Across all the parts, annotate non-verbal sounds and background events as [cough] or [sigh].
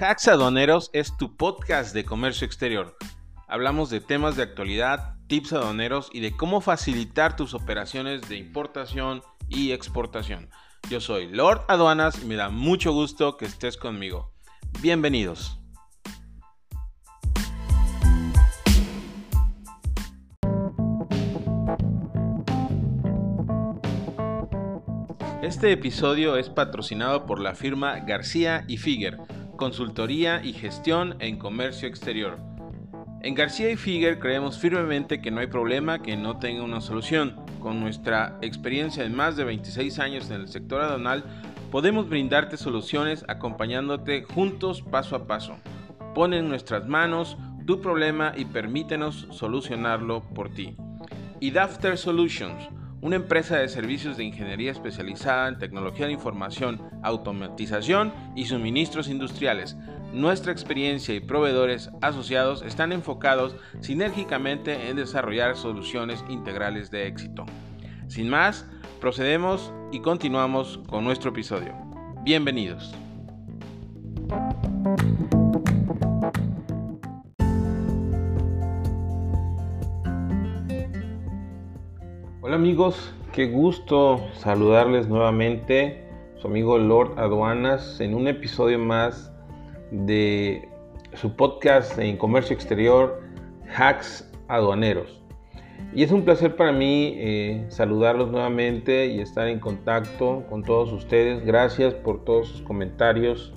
Hacks Aduaneros es tu podcast de comercio exterior. Hablamos de temas de actualidad, tips aduaneros y de cómo facilitar tus operaciones de importación y exportación. Yo soy Lord Aduanas y me da mucho gusto que estés conmigo. Bienvenidos. Este episodio es patrocinado por la firma García y Figuer consultoría y gestión en comercio exterior. En García y Figuer creemos firmemente que no hay problema que no tenga una solución. Con nuestra experiencia de más de 26 años en el sector aduanal, podemos brindarte soluciones acompañándote juntos paso a paso. Pon en nuestras manos tu problema y permítenos solucionarlo por ti. Y Dafter Solutions una empresa de servicios de ingeniería especializada en tecnología de información, automatización y suministros industriales. Nuestra experiencia y proveedores asociados están enfocados sinérgicamente en desarrollar soluciones integrales de éxito. Sin más, procedemos y continuamos con nuestro episodio. Bienvenidos. Amigos, qué gusto saludarles nuevamente, su amigo Lord Aduanas, en un episodio más de su podcast en comercio exterior, Hacks Aduaneros. Y es un placer para mí eh, saludarlos nuevamente y estar en contacto con todos ustedes. Gracias por todos sus comentarios,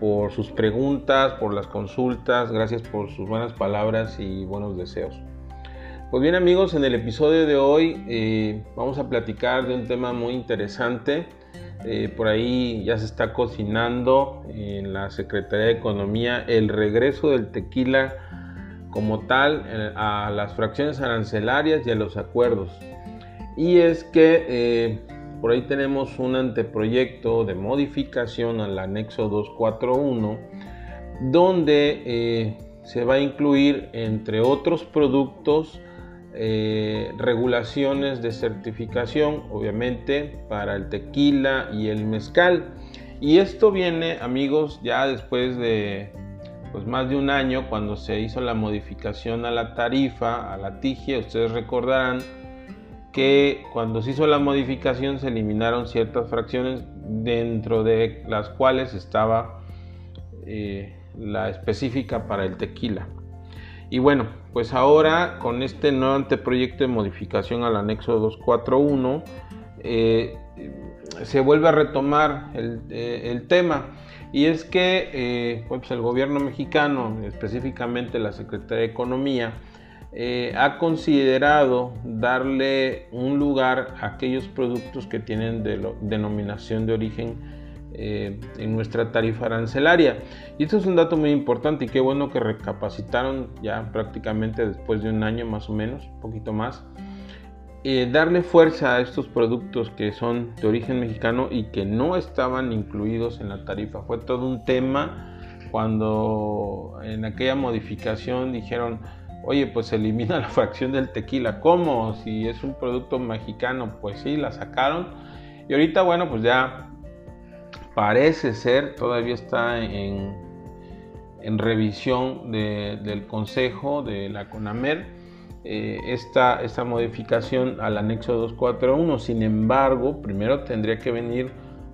por sus preguntas, por las consultas, gracias por sus buenas palabras y buenos deseos. Pues bien amigos, en el episodio de hoy eh, vamos a platicar de un tema muy interesante. Eh, por ahí ya se está cocinando en la Secretaría de Economía el regreso del tequila como tal eh, a las fracciones arancelarias y a los acuerdos. Y es que por ahí tenemos un anteproyecto de modificación al anexo 241 donde se va a incluir entre otros productos eh, regulaciones de certificación, obviamente, para el tequila y el mezcal. Y esto viene, amigos, ya después de pues, más de un año, cuando se hizo la modificación a la tarifa, a la tigia, ustedes recordarán que cuando se hizo la modificación se eliminaron ciertas fracciones dentro de las cuales estaba eh, la específica para el tequila. Y bueno, pues ahora con este nuevo anteproyecto de modificación al anexo 241 eh, se vuelve a retomar el, eh, tema. Y es que eh, pues el gobierno mexicano, específicamente la Secretaría de Economía, ha considerado darle un lugar a aquellos productos que tienen denominación de origen eh, en nuestra tarifa arancelaria. Y esto es un dato muy importante y qué bueno que recapacitaron ya prácticamente después de un año más o menos, un poquito más. Eh, darle fuerza a estos productos que son de origen mexicano y que no estaban incluidos en la tarifa. Fue todo un tema cuando en aquella modificación dijeron, oye, pues se elimina [laughs] la fracción del tequila. ¿Cómo? Si es un producto mexicano, pues sí, la sacaron. Y ahorita, bueno, pues ya parece ser, todavía está en, revisión del Consejo de la CONAMER, eh, esta, esta, modificación al anexo 241. Sin embargo, primero tendría que venir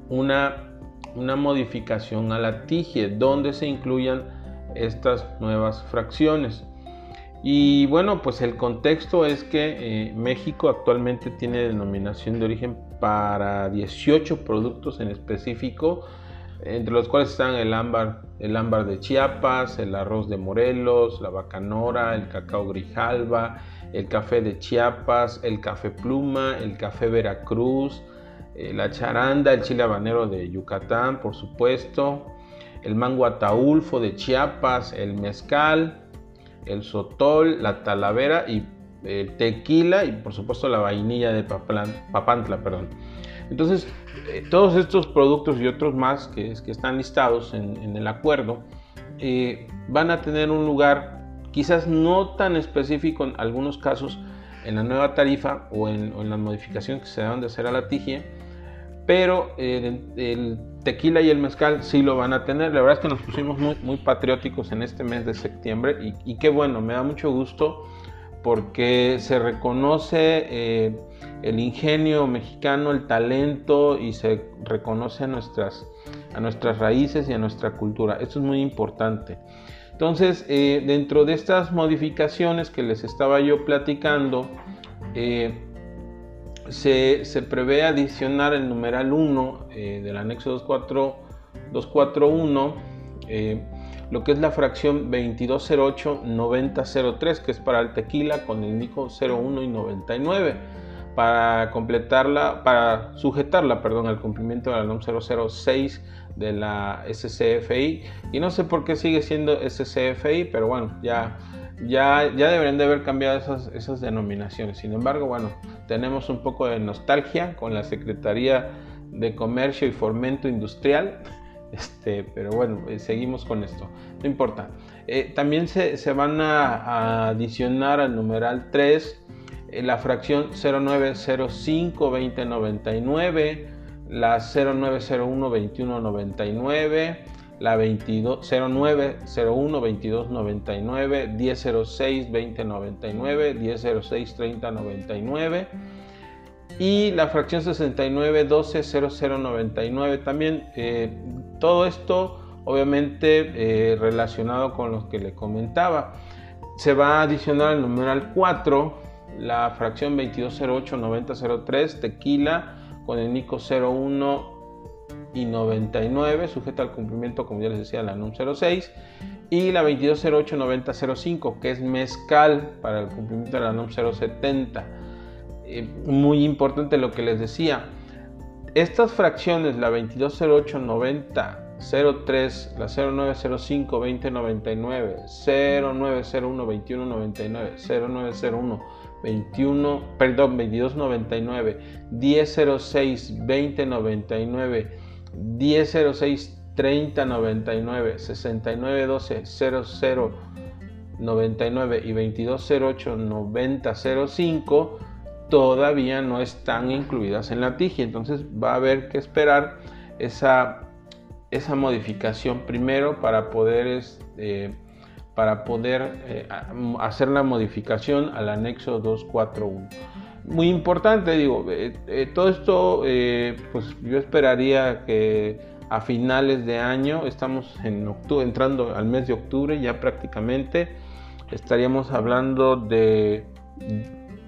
una, una modificación a la TIGIE, donde se incluyan estas nuevas fracciones. Y bueno, pues el contexto es que eh, México actualmente tiene denominación de origen para 18 productos en específico, entre los cuales están el ámbar, el ámbar de Chiapas, el arroz de Morelos, la bacanora, el cacao grijalba, el café de Chiapas, el café pluma, el café Veracruz, eh, la charanda, el chile habanero de Yucatán, por supuesto, el mango ataulfo de Chiapas, el mezcal, el sotol, la talavera y tequila y por supuesto la vainilla de Papantla. Perdón. Entonces, eh, todos estos productos y otros más que, están listados en, el acuerdo eh, van a tener un lugar quizás no tan específico en algunos casos en la nueva tarifa o en, en las modificaciones que se deben de hacer a la TIGIE, pero eh, el tequila y el mezcal sí lo van a tener. La verdad es que nos pusimos muy, patrióticos en este mes de septiembre y, qué bueno, me da mucho gusto porque se reconoce eh, el ingenio mexicano, el talento y se reconoce a nuestras, nuestras raíces y a nuestra cultura. Esto es muy importante. Entonces, eh, dentro de estas modificaciones que les estaba yo platicando, se, prevé adicionar el numeral 1 eh, del anexo 241, eh, lo que es la fracción 2208-9003, que es para el tequila con el NICO 01 y 99, para completarla, para sujetarla, perdón, al cumplimiento de la NOM 006 de la SCFI. Y no sé por qué sigue siendo SCFI, pero bueno, ya ya, ya deberían de haber cambiado esas, esas denominaciones. Sin embargo, bueno, tenemos un poco de nostalgia con la Secretaría de Comercio y Fomento Industrial, este, pero bueno, eh, seguimos con esto, no importa. Eh, también se, se, van a, adicionar al numeral 3 eh, la fracción 0905-2099, la 0901-2199, la 22, 09 01 22 99 1006 20 99 1006 30 99 y la fracción 69 12 00 99 también eh, todo esto obviamente eh, relacionado con lo que le comentaba se va a adicionar el numeral 4 la fracción 2208 9003 tequila con el NICO 01 y 99, sujeta al cumplimiento, como ya les decía, la NUM 06, y la 2208-9005, que es mezcal para el cumplimiento de la NUM 070. Eh, muy importante lo que les decía. Estas fracciones, la 2208-90, 03, la 0905 2099, 0901 2199, 0901 21, perdón, 2299, 1006 2099 1006 3099 6912 00 99 y 2208 9005 todavía no están incluidas en la TIGI. Entonces va a haber que esperar esa, esa modificación primero para poder, este, para poder eh, hacer la modificación al anexo 241 muy importante, digo, eh, eh, todo esto, pues yo esperaría que a finales de año, estamos en octubre, entrando al mes de octubre ya prácticamente, estaríamos hablando de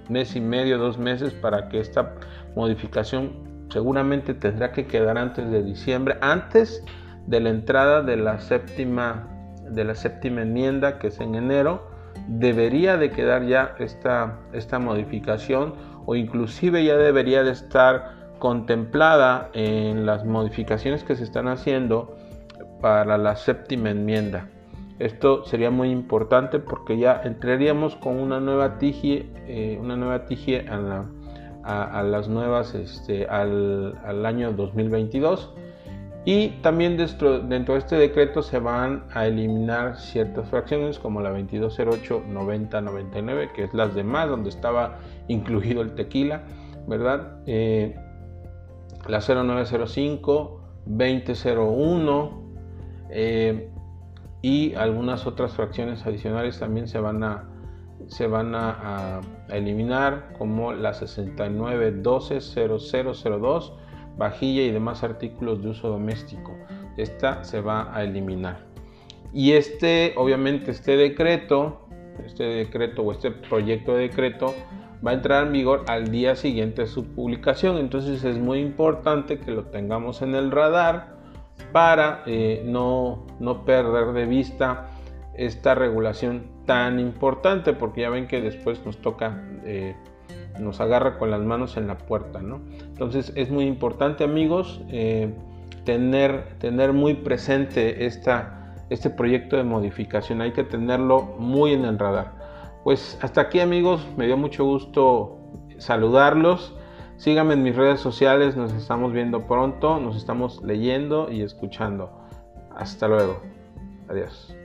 mes y medio, dos meses para que esta modificación seguramente tendrá que quedar antes de diciembre, antes de la entrada de la séptima, de la séptima enmienda que es en enero debería de quedar ya esta, esta modificación o inclusive ya debería de estar contemplada en las modificaciones que se están haciendo para la séptima enmienda. Esto sería muy importante porque ya entraríamos con una nueva TIGI, eh, una nueva TIGI a, las nuevas este, al, año 2022 y también dentro, de este decreto se van a eliminar ciertas fracciones como la 2208 9099, que es las demás donde estaba incluido el tequila, ¿verdad? Eh, la 0905, 2001 eh, y algunas otras fracciones adicionales también se van a, se van a, eliminar como la 6912 0002 vajilla y demás artículos de uso doméstico. Esta se va a eliminar. Y este, obviamente, este decreto, este decreto o este proyecto de decreto va a entrar en vigor al día siguiente de su publicación. Entonces es muy importante que lo tengamos en el radar para eh, no, no perder de vista esta regulación tan importante porque ya ven que después nos toca eh, nos agarra con las manos en la puerta, ¿no? Entonces es muy importante, amigos, eh, tener, tener muy presente esta, este proyecto de modificación. Hay que tenerlo muy en el radar. Pues hasta aquí, amigos, me dio mucho gusto saludarlos. Síganme en mis redes sociales, nos estamos viendo pronto, nos estamos leyendo y escuchando. Hasta luego. Adiós.